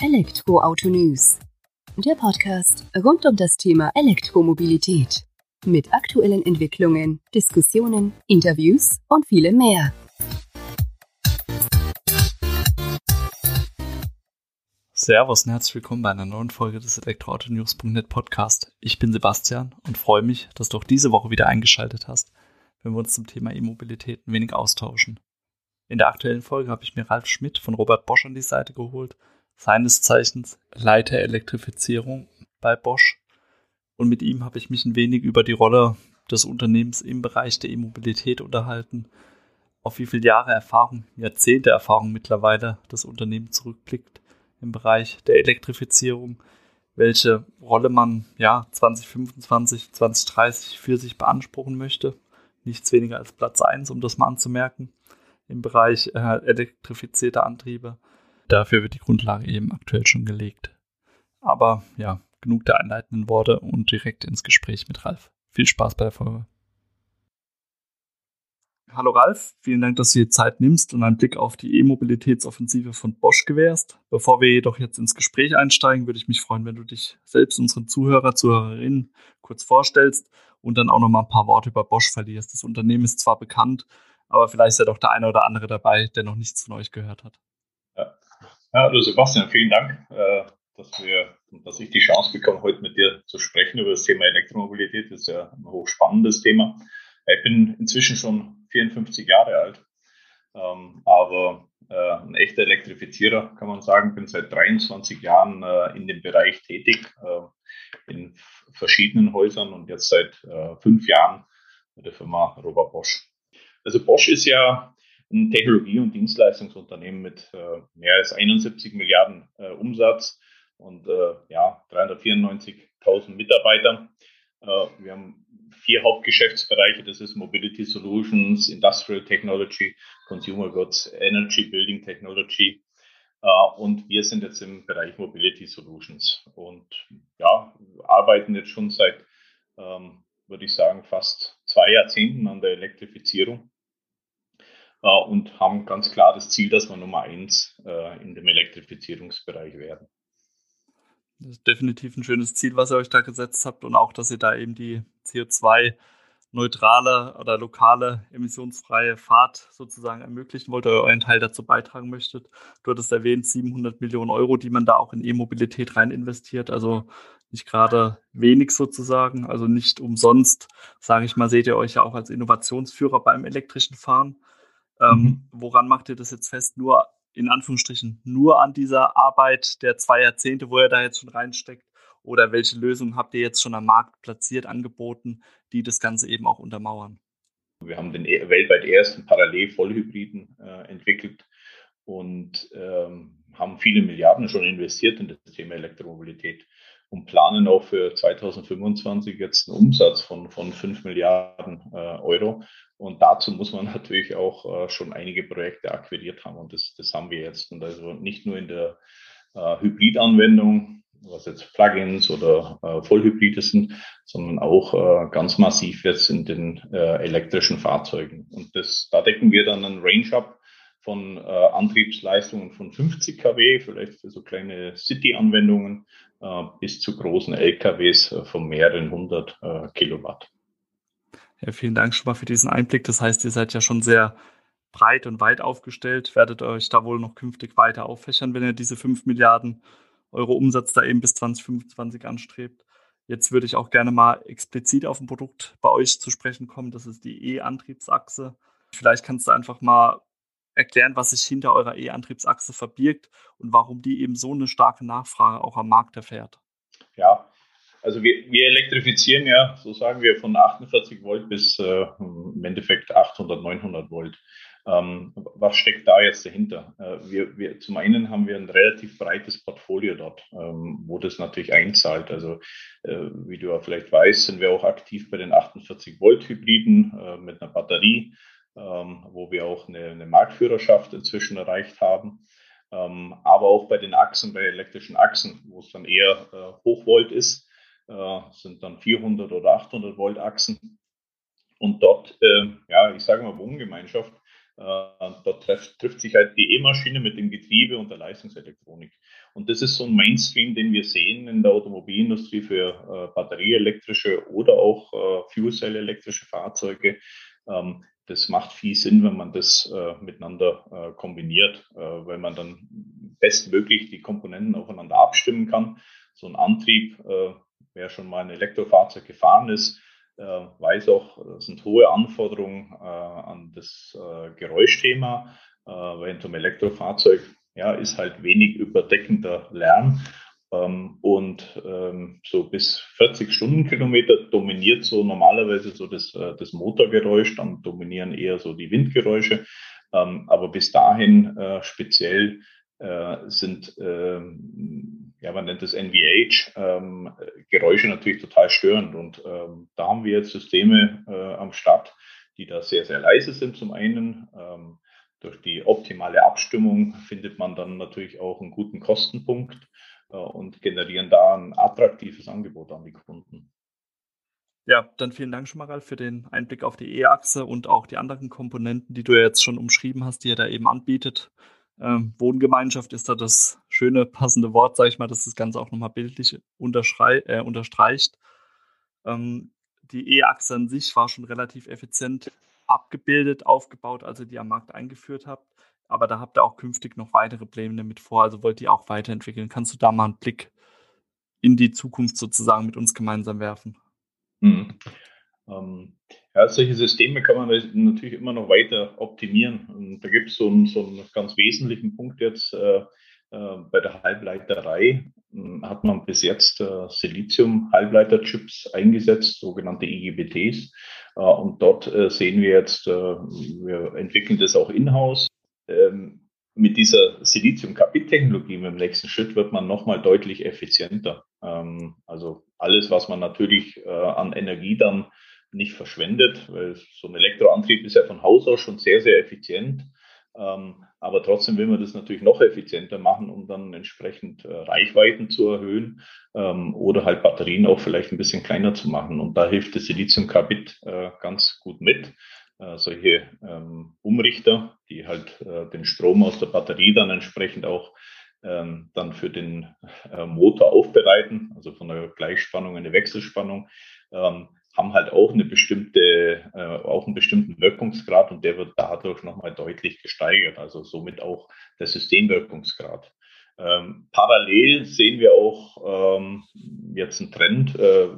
Elektroauto News. Der Podcast rund um das Thema Elektromobilität. Mit aktuellen Entwicklungen, Diskussionen, Interviews und vielem mehr. Servus und herzlich willkommen bei einer neuen Folge des Elektroautonews.net Podcast. Ich bin Sebastian und freue mich, dass du auch diese Woche wieder eingeschaltet hast, wenn wir uns zum Thema E-Mobilität ein wenig austauschen. In der aktuellen Folge habe ich mir Ralf Schmidt von Robert Bosch an die Seite geholt, seines Zeichens Leiter Elektrifizierung bei Bosch. Und mit ihm habe ich mich ein wenig über die Rolle des Unternehmens im Bereich der E-Mobilität unterhalten, auf wie viele Jahre Erfahrung, Jahrzehnte Erfahrung mittlerweile das Unternehmen zurückblickt im Bereich der Elektrifizierung, welche Rolle man ja 2025, 2030 für sich beanspruchen möchte. Nichts weniger als Platz 1, um das mal anzumerken, im Bereich äh, elektrifizierter Antriebe. Dafür wird die Grundlage eben aktuell schon gelegt. Aber ja, genug der einleitenden Worte und direkt ins Gespräch mit Ralf. Viel Spaß bei der Folge. Hallo Ralf, vielen Dank, dass du dir Zeit nimmst und einen Blick auf die E-Mobilitätsoffensive von Bosch gewährst. Bevor wir jedoch jetzt ins Gespräch einsteigen, würde ich mich freuen, wenn du dich selbst unseren Zuhörer, Zuhörerinnen kurz vorstellst und dann auch noch mal ein paar Worte über Bosch verlierst. Das Unternehmen ist zwar bekannt, aber vielleicht ist ja doch der eine oder andere dabei, der noch nichts von euch gehört hat. Ja, hallo Sebastian, vielen Dank, äh, dass, wir, dass ich die Chance bekomme, heute mit dir zu sprechen über das Thema Elektromobilität. Das ist ja ein hochspannendes Thema. Ich bin inzwischen schon 54 Jahre alt, ähm, aber äh, ein echter Elektrifizierer, kann man sagen. Bin seit 23 Jahren äh, in dem Bereich tätig, in verschiedenen Häusern und jetzt seit fünf Jahren mit der Firma Robert Bosch. Also Bosch ist ja ein Technologie- und Dienstleistungsunternehmen mit äh, mehr als 71 Milliarden äh, Umsatz und ja, 394.000 Mitarbeitern. wir haben vier Hauptgeschäftsbereiche. Das ist Mobility Solutions, Industrial Technology, Consumer Goods, Energy Building Technology. Uh, und wir sind jetzt im Bereich Mobility Solutions und ja, arbeiten jetzt schon seit, ähm, würde ich sagen, fast zwei Jahrzehnten an der Elektrifizierung und haben ganz klar das Ziel, dass wir Nummer eins uh, in dem Elektrifizierungsbereich werden. Das ist definitiv ein schönes Ziel, was ihr euch da gesetzt habt und auch, dass ihr da eben die CO2-neutrale oder lokale emissionsfreie Fahrt sozusagen ermöglichen wollt oder euren Teil dazu beitragen möchtet. Du hattest erwähnt, 700 Millionen Euro, die man da auch in E-Mobilität rein investiert. Also nicht gerade wenig sozusagen, also nicht umsonst, sage ich mal, seht ihr euch ja auch als Innovationsführer beim elektrischen Fahren. Ähm, mhm. woran macht ihr das jetzt fest? Nur in Anführungsstrichen nur an dieser Arbeit der zwei Jahrzehnte, wo ihr da jetzt schon reinsteckt? Oder welche Lösungen habt ihr jetzt schon am Markt platziert, angeboten, die das Ganze eben auch untermauern? Wir haben den e-, weltweit ersten Parallel-Vollhybriden äh, entwickelt und ähm, haben viele Milliarden schon investiert in das Thema Elektromobilität und planen auch für 2025 jetzt einen Umsatz von, von 5 Milliarden äh, Euro. Und dazu muss man natürlich auch äh, schon einige Projekte akquiriert haben. Und das, das haben wir jetzt. Und also nicht nur in der äh, Hybridanwendung, was jetzt Plugins oder äh, Vollhybride sind, sondern auch äh, ganz massiv jetzt in den äh, elektrischen Fahrzeugen. Und das, da decken wir dann einen Range ab von äh, Antriebsleistungen von 50 kW, vielleicht für so kleine City-Anwendungen, äh, bis zu großen LKWs äh, von mehreren hundert äh, Kilowatt. Ja, vielen Dank schon mal für diesen Einblick. Das heißt, ihr seid ja schon sehr breit und weit aufgestellt, werdet euch da wohl noch künftig weiter auffächern, wenn ihr diese 5 Milliarden Euro Umsatz da eben bis 2025 anstrebt. Jetzt würde ich auch gerne mal explizit auf ein Produkt bei euch zu sprechen kommen. Das ist die E-Antriebsachse. Vielleicht kannst du einfach mal erklären, was sich hinter eurer E-Antriebsachse verbirgt und warum die eben so eine starke Nachfrage auch am Markt erfährt. Ja, also wir, wir elektrifizieren ja, so sagen wir, von 48 Volt bis äh, im Endeffekt 800, 900 Volt. Ähm, was steckt da jetzt dahinter? Äh, wir, wir, zum einen haben wir ein relativ breites Portfolio dort, ähm, wo das natürlich einzahlt. Also äh, wie du ja vielleicht weißt, sind wir auch aktiv bei den 48 Volt Hybriden äh, mit einer Batterie wo wir auch eine, eine, Marktführerschaft inzwischen erreicht haben. Ähm, aber auch bei den Achsen, bei elektrischen Achsen, wo es dann eher äh, Hochvolt ist, äh, sind dann 400 oder 800 Volt Achsen. Und dort, äh, ja, ich sage mal Wohngemeinschaft, dort trifft, trifft sich halt die E-Maschine mit dem Getriebe und der Leistungselektronik. Und das ist so ein Mainstream, den wir sehen in der Automobilindustrie für batterieelektrische oder auch Fuel-Cell-elektrische Fahrzeuge. Das macht viel Sinn, wenn man das äh, miteinander äh, kombiniert, äh, weil man dann bestmöglich die Komponenten aufeinander abstimmen kann. So ein Antrieb, äh, wer schon mal ein Elektrofahrzeug gefahren ist, äh, weiß auch, es sind hohe Anforderungen äh, an das Geräuschthema. Weil zum Elektrofahrzeug ja, ist halt wenig überdeckender Lärm. Ähm, und ähm, so bis 40 Stundenkilometer dominiert so normalerweise so das, äh, das Motorgeräusch, dann dominieren eher so die Windgeräusche. Ähm, aber bis dahin äh, speziell äh, sind, ja, man nennt es NVH, Geräusche natürlich total störend. Und da haben wir jetzt Systeme am Start, die da sehr, sehr leise sind zum einen. Durch die optimale Abstimmung findet man dann natürlich auch einen guten Kostenpunkt und generieren da ein attraktives Angebot an die Kunden. Ja, dann vielen Dank schon mal, Ralf, für den Einblick auf die E-Achse und auch die anderen Komponenten, die du ja jetzt schon umschrieben hast, die ihr da eben anbietet. Ähm, Wohngemeinschaft ist da das schöne, passende Wort, sage ich mal, dass das Ganze auch nochmal bildlich äh, unterstreicht. Ähm, die E-Achse an sich war schon relativ effizient abgebildet, aufgebaut, als ihr die am Markt eingeführt habt aber da habt ihr auch künftig noch weitere Pläne damit vor, also wollt ihr auch weiterentwickeln. Kannst du da mal einen Blick in die Zukunft sozusagen mit uns gemeinsam werfen? Mhm. Ähm, ja, solche Systeme kann man natürlich immer noch weiter optimieren. Und da gibt es so, einen, ganz wesentlichen Punkt jetzt äh, äh, bei der Halbleiterei. Hm, hat man bis jetzt äh, Silizium-Halbleiterchips eingesetzt, sogenannte IGBTs. Äh, und dort äh, sehen wir jetzt, wir entwickeln das auch in-house ähm, mit dieser Silizium-Carbid-Technologie im nächsten Schritt wird man nochmal deutlich effizienter. Ähm, also alles, was man natürlich äh, an Energie dann nicht verschwendet, weil so ein Elektroantrieb ist ja von Haus aus schon sehr, sehr effizient. Ähm, aber trotzdem will man das natürlich noch effizienter machen, um dann entsprechend äh, Reichweiten zu erhöhen ähm, oder halt Batterien auch vielleicht ein bisschen kleiner zu machen. Und da hilft das Siliziumcarbid äh, ganz gut mit solche ähm, Umrichter, die halt äh, den Strom aus der Batterie dann entsprechend auch ähm, dann für den äh, Motor aufbereiten, also von der Gleichspannung in eine Wechselspannung, ähm, haben halt auch eine bestimmte, äh, auch einen bestimmten Wirkungsgrad und der wird dadurch nochmal deutlich gesteigert, also somit auch der Systemwirkungsgrad. Ähm, parallel sehen wir auch ähm, jetzt einen Trend, äh,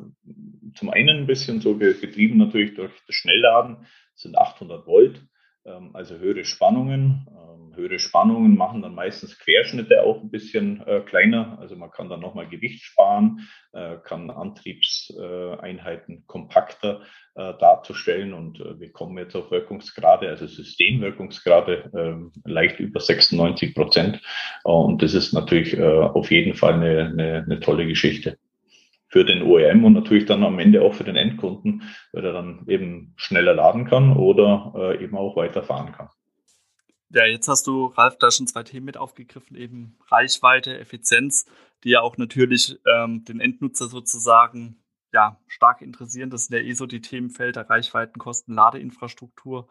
zum einen ein bisschen so getrieben natürlich durch das Schnellladen, sind 800 Volt, ähm, also höhere Spannungen. Ähm, höhere Spannungen machen dann meistens Querschnitte auch ein bisschen äh, kleiner. Also man kann dann nochmal Gewicht sparen, äh, kann Antriebseinheiten kompakter äh, darzustellen und äh, wir kommen jetzt auf Wirkungsgrade, also Systemwirkungsgrade ähm, leicht über 96 Prozent. und das ist natürlich äh, auf jeden Fall eine, eine, eine tolle Geschichte für den OEM und natürlich dann am Ende auch für den Endkunden, weil er dann eben schneller laden kann oder äh, eben auch weiterfahren kann. Ja, jetzt hast du, Ralf, da schon zwei Themen mit aufgegriffen, eben Reichweite, Effizienz, die ja auch natürlich ähm, den Endnutzer sozusagen ja, stark interessieren. Das sind ja eh so die Themenfelder Reichweiten, Kosten, Ladeinfrastruktur,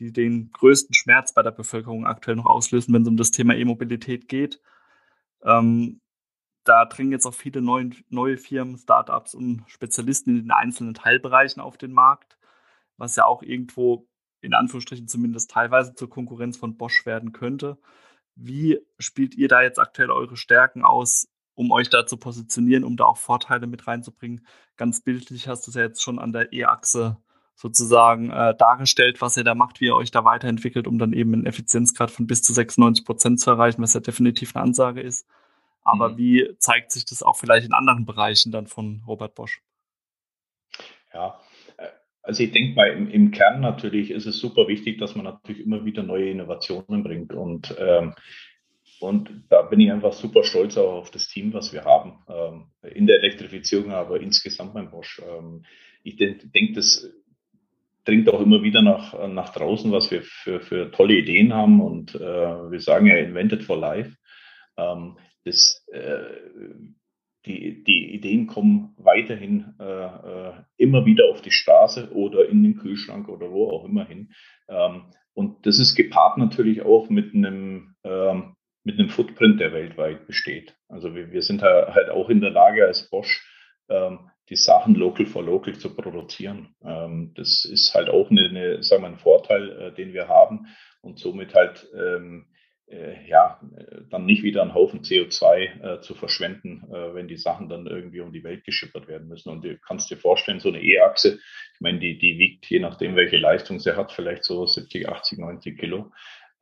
die den größten Schmerz bei der Bevölkerung aktuell noch auslösen, wenn es um das Thema E-Mobilität geht. Ähm, da dringen jetzt auch viele neue, neue Firmen, Startups und Spezialisten in den einzelnen Teilbereichen auf den Markt, was ja auch irgendwo in Anführungsstrichen zumindest teilweise zur Konkurrenz von Bosch werden könnte. Wie spielt ihr da jetzt aktuell eure Stärken aus, um euch da zu positionieren, um da auch Vorteile mit reinzubringen? Ganz bildlich hast du es ja jetzt schon an der E-Achse sozusagen äh, dargestellt, was ihr da macht, wie ihr euch da weiterentwickelt, um dann eben einen Effizienzgrad von bis zu 96 Prozent zu erreichen, was ja definitiv eine Ansage ist. Aber mhm. wie zeigt sich das auch vielleicht in anderen Bereichen dann von Robert Bosch? Ja, äh, also ich denke mal, im, im, Kern natürlich ist es super wichtig, dass man natürlich immer wieder neue Innovationen bringt. Und, ähm, und da bin ich einfach super stolz auch auf das Team, was wir haben. Ähm, in der Elektrifizierung, aber insgesamt beim Bosch. Ähm, ich denke, denk, das dringt auch immer wieder nach, nach draußen, was wir für, für tolle Ideen haben. Und äh, wir sagen ja Invented for Life. Das, äh, die, die Ideen kommen weiterhin äh, äh, immer wieder auf die Straße oder in den Kühlschrank oder wo auch immer hin. Ähm, und das ist gepaart natürlich auch mit einem, ähm, mit einem Footprint, der weltweit besteht. Also wir, wir sind halt auch in der Lage als Bosch, ähm, die Sachen local for local zu produzieren. Das ist halt auch eine, eine sagen wir, ein Vorteil, den wir haben und somit halt ja, dann nicht wieder einen Haufen CO2 äh, zu verschwenden, äh, wenn die Sachen dann irgendwie um die Welt geschippert werden müssen. Und du kannst dir vorstellen, so eine E-Achse, ich meine, die, die wiegt, je nachdem, welche Leistung sie hat, vielleicht so 70, 80, 90 Kilo.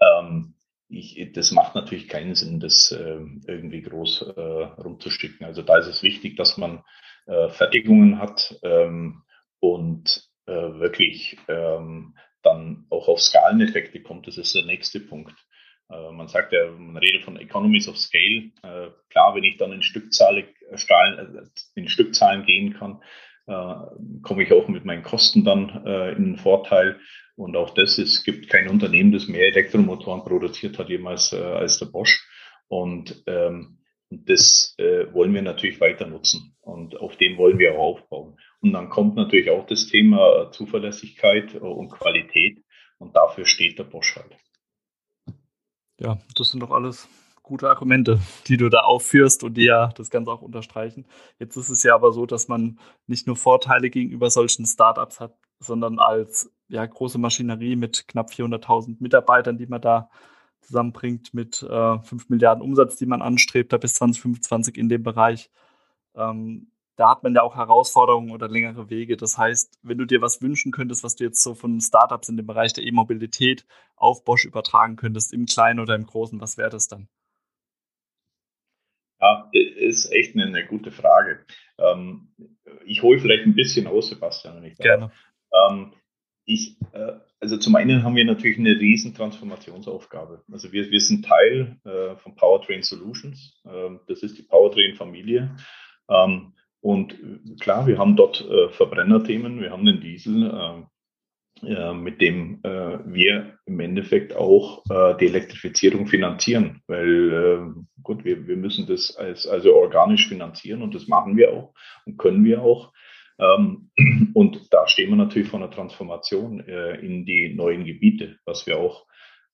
Ähm, ich, das macht natürlich keinen Sinn, das äh, irgendwie groß äh, rumzuschicken. Also da ist es wichtig, dass man äh, Fertigungen hat ähm, und äh, wirklich ähm, dann auch auf Skaleneffekte kommt. Das ist der nächste Punkt. Äh, man sagt ja, man redet von Economies of Scale. Äh, klar, wenn ich dann in, Stückzahl, äh, in Stückzahlen gehen kann, komme ich auch mit meinen Kosten dann in einen Vorteil. Und auch das, es gibt kein Unternehmen, das mehr Elektromotoren produziert hat jemals als der Bosch. Und ähm, das wollen wir natürlich weiter nutzen. Und auf dem wollen wir auch aufbauen. Und dann kommt natürlich auch das Thema Zuverlässigkeit und Qualität. Und dafür steht der Bosch halt. Ja, das sind doch alles gute Argumente, die du da aufführst und die ja das Ganze auch unterstreichen. Jetzt ist es ja aber so, dass man nicht nur Vorteile gegenüber solchen Startups hat, sondern als ja, große Maschinerie mit knapp 400.000 Mitarbeitern, die man da zusammenbringt, mit äh, 5 Milliarden Umsatz, die man anstrebt, da bis 2025 in dem Bereich. Ähm, da hat man ja auch Herausforderungen oder längere Wege. Das heißt, wenn du dir was wünschen könntest, was du jetzt so von Startups in dem Bereich der E-Mobilität auf Bosch übertragen könntest, im Kleinen oder im Großen, was wäre das dann? Ja, ist echt eine, eine gute Frage. Ähm, ich hole vielleicht ein bisschen aus, Sebastian, wenn ich darf. Gerne. Ähm, ich, äh, also zum einen haben wir natürlich eine riesen Transformationsaufgabe. Also wir, wir sind Teil äh, von Powertrain Solutions. Ähm, das ist die Powertrain-Familie. Ähm, und äh, klar, wir haben dort äh, Verbrennerthemen, wir haben den Diesel, äh, äh, mit dem äh, wir im Endeffekt auch äh, die Elektrifizierung finanzieren, weil gut, wir, wir müssen das als, also organisch finanzieren und das machen wir auch und können wir auch. Ähm, und da stehen wir natürlich vor einer Transformation in die neuen Gebiete, was wir auch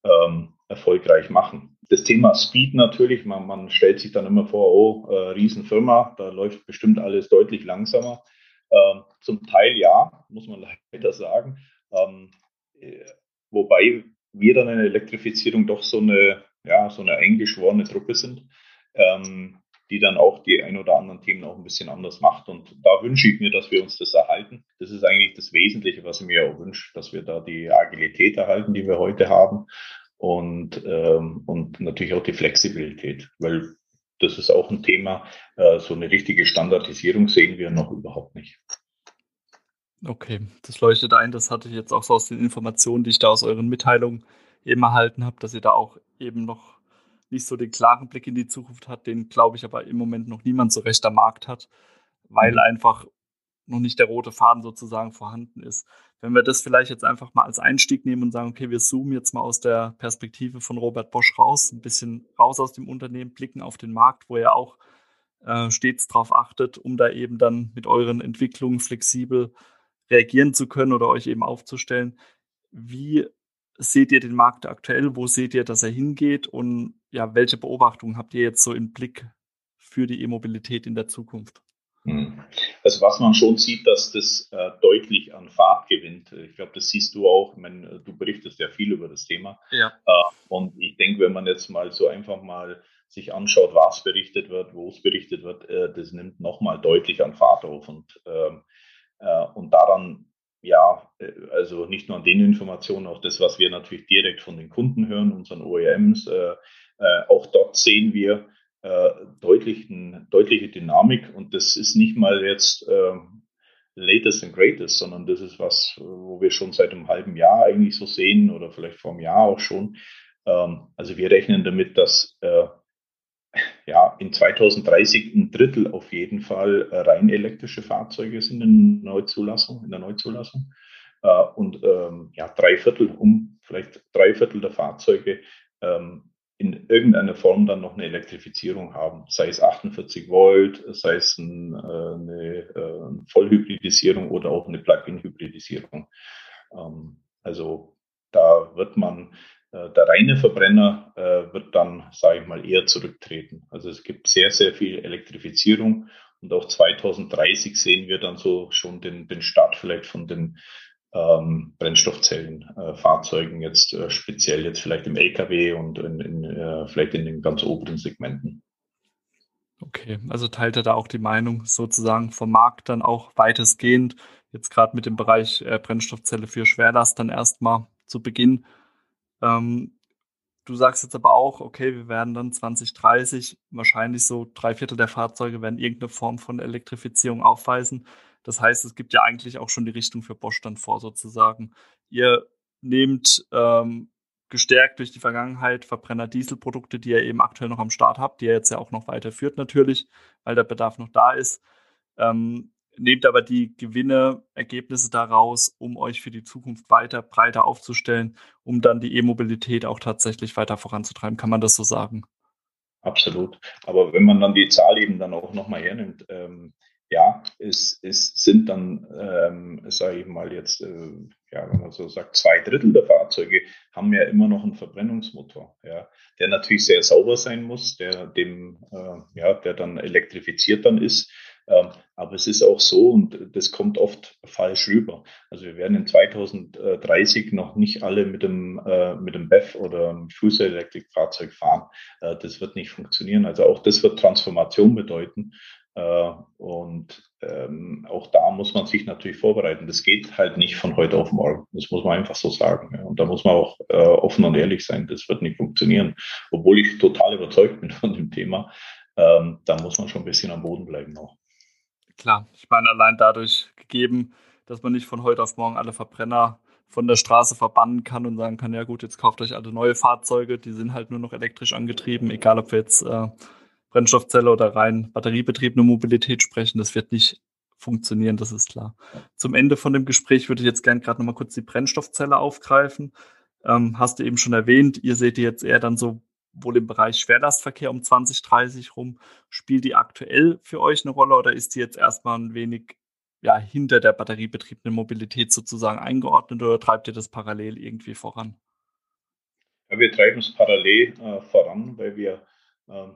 ähm, erfolgreich machen. Das Thema Speed natürlich, man, man stellt sich dann immer vor, oh, äh, Riesenfirma, da läuft bestimmt alles deutlich langsamer. Ähm, zum Teil ja, muss man leider sagen. Ähm, äh, wobei wir dann in der Elektrifizierung doch so eine, ja, so eine eingeschworene Truppe sind, ähm, die dann auch die ein oder anderen Themen auch ein bisschen anders macht. Und da wünsche ich mir, dass wir uns das erhalten. Das ist eigentlich das Wesentliche, was ich mir auch wünsche, dass wir da die Agilität erhalten, die wir heute haben und, ähm, und natürlich auch die Flexibilität, weil das ist auch ein Thema, äh, so eine richtige Standardisierung sehen wir noch überhaupt nicht. Okay, das leuchtet ein. Das hatte ich jetzt auch so aus den Informationen, die ich da aus euren Mitteilungen eben erhalten habe, dass ihr da auch eben noch nicht so den klaren Blick in die Zukunft hat, den glaube ich aber im Moment noch niemand so recht am Markt hat, weil mhm. einfach noch nicht der rote Faden sozusagen vorhanden ist. Wenn wir das vielleicht jetzt einfach mal als Einstieg nehmen und sagen, okay, wir zoomen jetzt mal aus der Perspektive von Robert Bosch raus, ein bisschen raus aus dem Unternehmen, blicken auf den Markt, wo ihr auch äh, stets darauf achtet, um da eben dann mit euren Entwicklungen flexibel reagieren zu können oder euch eben aufzustellen. Wie seht ihr den Markt aktuell? Wo seht ihr, dass er hingeht? Und ja, welche Beobachtungen habt ihr jetzt so im Blick für die E-Mobilität in der Zukunft? Hm. Also was man schon sieht, dass das äh, deutlich an Fahrt gewinnt. Ich glaube, das siehst du auch. Ich meine, du berichtest ja viel über das Thema. Ja. Äh, und ich denke, wenn man jetzt mal so einfach mal sich anschaut, was berichtet wird, wo es berichtet wird, äh, das nimmt nochmal deutlich an Fahrt auf. Und, ähm, äh, und daran, ja, äh, also nicht nur an den Informationen, auch das, was wir natürlich direkt von den Kunden hören, unseren OEMs, äh, auch dort sehen wir, äh, deutlichen, deutliche Dynamik und das ist nicht mal jetzt äh, latest and greatest, sondern das ist was, wo wir schon seit einem halben Jahr eigentlich so sehen oder vielleicht vor einem Jahr auch schon. Ähm, also wir rechnen damit, dass äh, ja, in 2030 ein Drittel auf jeden Fall äh, rein elektrische Fahrzeuge sind in der Neuzulassung, in der Neuzulassung. Äh, und ähm, ja, drei Viertel, um vielleicht drei Viertel der Fahrzeuge ähm, in irgendeiner Form dann noch eine Elektrifizierung haben, sei es 48 Volt, sei es ein, äh, eine äh, Vollhybridisierung oder auch eine Plug-in-Hybridisierung. Ähm, also da wird man, äh, der reine Verbrenner wird dann, sage ich mal, eher zurücktreten. Also es gibt sehr, sehr viel Elektrifizierung und auch 2030 sehen wir dann so schon den, den Start vielleicht von den ähm, Brennstoffzellenfahrzeugen äh, jetzt äh, speziell jetzt vielleicht im LKW und in, in, äh, vielleicht in den ganz oberen Segmenten. Okay, also teilt er da auch die Meinung sozusagen vom Markt dann auch weitestgehend, jetzt gerade mit dem Bereich äh, Brennstoffzelle für Schwerlast dann erstmal zu Beginn. Ähm, du sagst jetzt aber auch, okay, wir werden dann 2030 wahrscheinlich so drei Viertel der Fahrzeuge werden irgendeine Form von Elektrifizierung aufweisen. Das heißt, es gibt ja eigentlich auch schon die Richtung für Bosch dann vor, sozusagen. Ihr nehmt ähm, gestärkt durch die Vergangenheit Verbrenner-Dieselprodukte, die ihr eben aktuell noch am Start habt, die ihr jetzt ja auch noch weiterführt natürlich, weil der Bedarf noch da ist. Ähm, nehmt aber die Gewinne, Ergebnisse daraus, um euch für die Zukunft weiter breiter aufzustellen, um dann die E-Mobilität auch tatsächlich weiter voranzutreiben. Kann man das so sagen? Absolut. Aber wenn man dann die Zahl eben dann auch nochmal hernimmt, ähm, ja, es, es sind dann, ähm, sage ich mal jetzt, äh, ja, wenn man so sagt, zwei Drittel der Fahrzeuge haben ja immer noch einen Verbrennungsmotor, ja, der natürlich sehr sauber sein muss, der dem, äh, ja, der dann elektrifiziert dann ist. Ähm, aber es ist auch so, und das kommt oft falsch rüber. Also wir werden in 2030 noch nicht alle mit dem, äh, mit dem BEV oder Fußelektrikfahrzeug fahren. Äh, das wird nicht funktionieren. Also auch das wird Transformation bedeuten. Äh, und ähm, auch da muss man sich natürlich vorbereiten. Das geht halt nicht von heute auf morgen. Das muss man einfach so sagen. Und da muss man auch äh, offen und ehrlich sein. Das wird nicht funktionieren. Obwohl ich total überzeugt bin von dem Thema. Ähm, da muss man schon ein bisschen am Boden bleiben noch. Klar, ich meine, allein dadurch gegeben, dass man nicht von heute auf morgen alle Verbrenner von der Straße verbannen kann und sagen kann, ja gut, jetzt kauft euch alle neue Fahrzeuge, die sind halt nur noch elektrisch angetrieben, egal ob wir jetzt äh, Brennstoffzelle oder rein batteriebetriebene Mobilität sprechen. Das wird nicht funktionieren, das ist klar. Zum Ende von dem Gespräch würde ich jetzt gerne gerade nochmal kurz die Brennstoffzelle aufgreifen. Ähm, hast du eben schon erwähnt, ihr seht die jetzt eher dann so wohl im Bereich Schwerlastverkehr um 2030 rum. Spielt die aktuell für euch eine Rolle oder ist die jetzt erstmal ein wenig ja, hinter der batteriebetriebenen Mobilität sozusagen eingeordnet oder treibt ihr das parallel irgendwie voran? Ja, wir treiben es parallel äh, voran, weil wir ähm,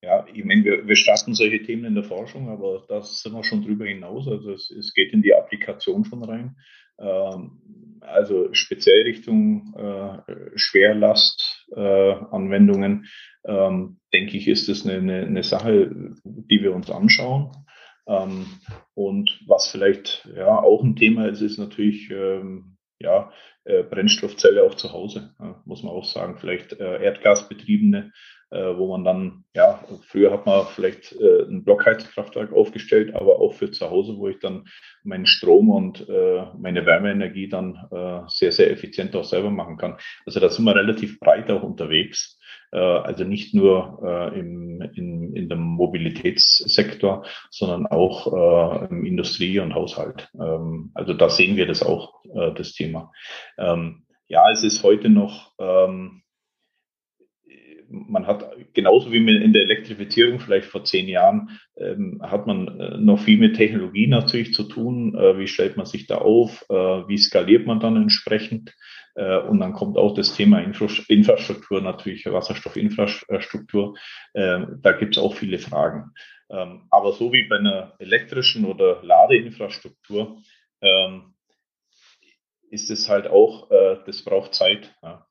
ja, ich meine, wir, wir starten solche Themen in der Forschung, aber da sind wir schon drüber hinaus. Also es, es geht in die Applikation schon rein. Ähm, also speziell Richtung äh, Schwerlastanwendungen, äh, ähm, denke ich, ist das eine, eine, eine, Sache, die wir uns anschauen. Ähm, und was vielleicht ja auch ein Thema ist, ist natürlich ähm, ja, äh, Brennstoffzelle auch zu Hause, muss man auch sagen. Vielleicht äh, erdgasbetriebene wo man dann, ja, früher hat man vielleicht äh, ein Blockheizkraftwerk aufgestellt, aber auch für zu Hause, wo ich dann meinen Strom und äh, meine Wärmeenergie dann äh, sehr, sehr effizient auch selber machen kann. Also da sind wir relativ breit auch unterwegs. Äh, also nicht nur äh, im, in, in dem Mobilitätssektor, sondern auch äh, im Industrie- und Haushalt. Ähm, also da sehen wir das auch, äh, das Thema. Ähm, ja, es ist heute noch, ähm, man hat genauso wie in der Elektrifizierung vielleicht vor zehn Jahren, ähm, hat man äh, noch viel mit Technologie natürlich zu tun. Äh, wie stellt man sich da auf? Äh, wie skaliert man dann entsprechend? Äh, und dann kommt auch das Thema Infra Infrastruktur, natürlich Wasserstoffinfrastruktur. Äh, da gibt es auch viele Fragen. Ähm, aber so wie bei einer elektrischen oder Ladeinfrastruktur ähm, ist es halt auch, äh, das braucht Zeit. Ja.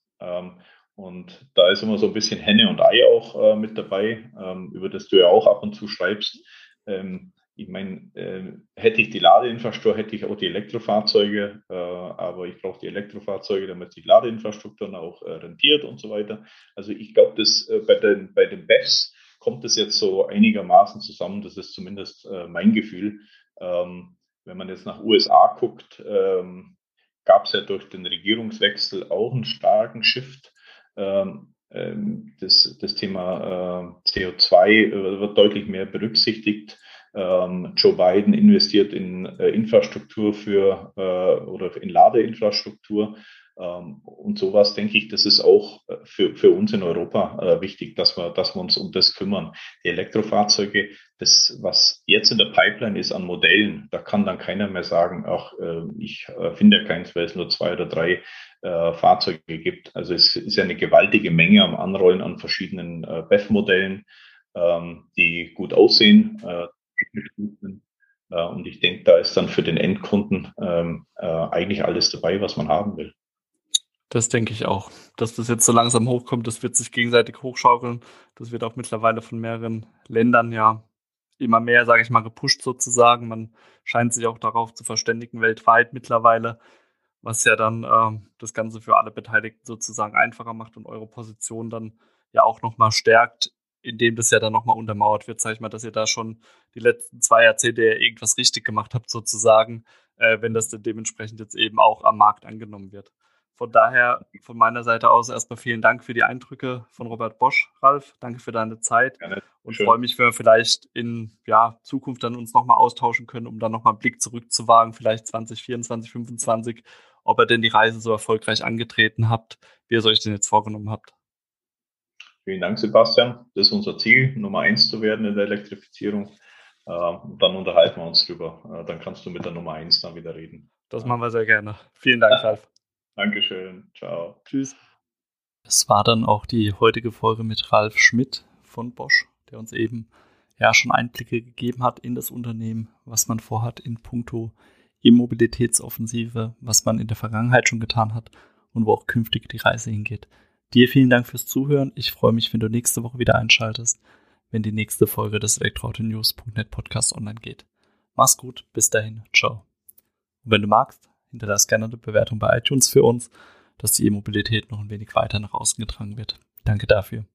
Und da ist immer so ein bisschen Henne und Ei auch äh, mit dabei, ähm, über das du ja auch ab und zu schreibst. Ähm, ich meine, äh, hätte ich die Ladeinfrastruktur, hätte ich auch die Elektrofahrzeuge, äh, aber ich brauche die Elektrofahrzeuge, damit sich Ladeinfrastruktur dann auch äh, rentiert und so weiter. Also ich glaube, dass äh, bei den, bei den BEFs kommt es jetzt so einigermaßen zusammen. Das ist zumindest äh, mein Gefühl. Ähm, wenn man jetzt nach USA guckt, ähm, gab es ja durch den Regierungswechsel auch einen starken Shift das, das Thema äh, CO2 äh, wird deutlich mehr berücksichtigt. Ähm, Joe Biden investiert in äh, Infrastruktur für oder in Ladeinfrastruktur. Ähm, und sowas denke ich, das ist auch äh, für, für uns in Europa äh, wichtig, dass wir, dass wir uns um das kümmern. Die Elektrofahrzeuge, das, was jetzt in der Pipeline ist an Modellen, da kann dann keiner mehr sagen, ach, äh, ich finde ja keins, weil es nur zwei oder drei Fahrzeuge gibt. Also es ist ja eine gewaltige Menge am Anrollen an verschiedenen BEF-Modellen, ähm, die gut aussehen, gut sind. Und ich denke, da ist dann für den Endkunden ähm, eigentlich alles dabei, was man haben will. Das denke ich auch. Dass das jetzt so langsam hochkommt, das wird sich gegenseitig hochschaukeln. Das wird auch mittlerweile von mehreren Ländern ja immer mehr, sage ich mal, gepusht sozusagen. Man scheint sich auch darauf zu verständigen weltweit mittlerweile, was ja dann äh, das Ganze für alle Beteiligten sozusagen einfacher macht und eure Position dann ja auch nochmal stärkt, indem das ja dann nochmal untermauert wird, sage ich mal, dass ihr da schon die letzten zwei Jahrzehnte irgendwas richtig gemacht habt sozusagen, äh, wenn das dann dementsprechend jetzt eben auch am Markt angenommen wird. Von daher von meiner Seite aus erstmal vielen Dank für die Eindrücke von Robert Bosch, Ralf. Danke für deine Zeit Gerne. und Schön. freue mich, wenn wir vielleicht in ja, Zukunft dann uns nochmal austauschen können, um dann nochmal einen Blick zurückzuwagen, vielleicht 2024, 2025, ob ihr denn die Reise so erfolgreich angetreten habt, wie ihr es euch denn jetzt vorgenommen habt. Vielen Dank, Sebastian. Das ist unser Ziel, Nummer eins zu werden in der Elektrifizierung. Äh, dann unterhalten wir uns drüber. Äh, dann kannst du mit der Nummer eins dann wieder reden. Das machen wir sehr gerne. Vielen Dank, Ralf. Dankeschön. Ciao. Tschüss. Das war dann auch die heutige Folge mit Ralf Schmidt von Bosch, der uns eben ja schon Einblicke gegeben hat in das Unternehmen, was man vorhat in puncto E-Mobilitätsoffensive, was man in der Vergangenheit schon getan hat und wo auch künftig die Reise hingeht. Dir vielen Dank fürs Zuhören. Ich freue mich, wenn du nächste Woche wieder einschaltest, wenn die nächste Folge des Elektroauto-News.net Podcast online geht. Mach's gut, bis dahin, ciao. Und wenn du magst, Hinterlass gerne eine Bewertung bei iTunes für uns, dass die E-Mobilität noch ein wenig weiter nach außen getragen wird. Danke dafür.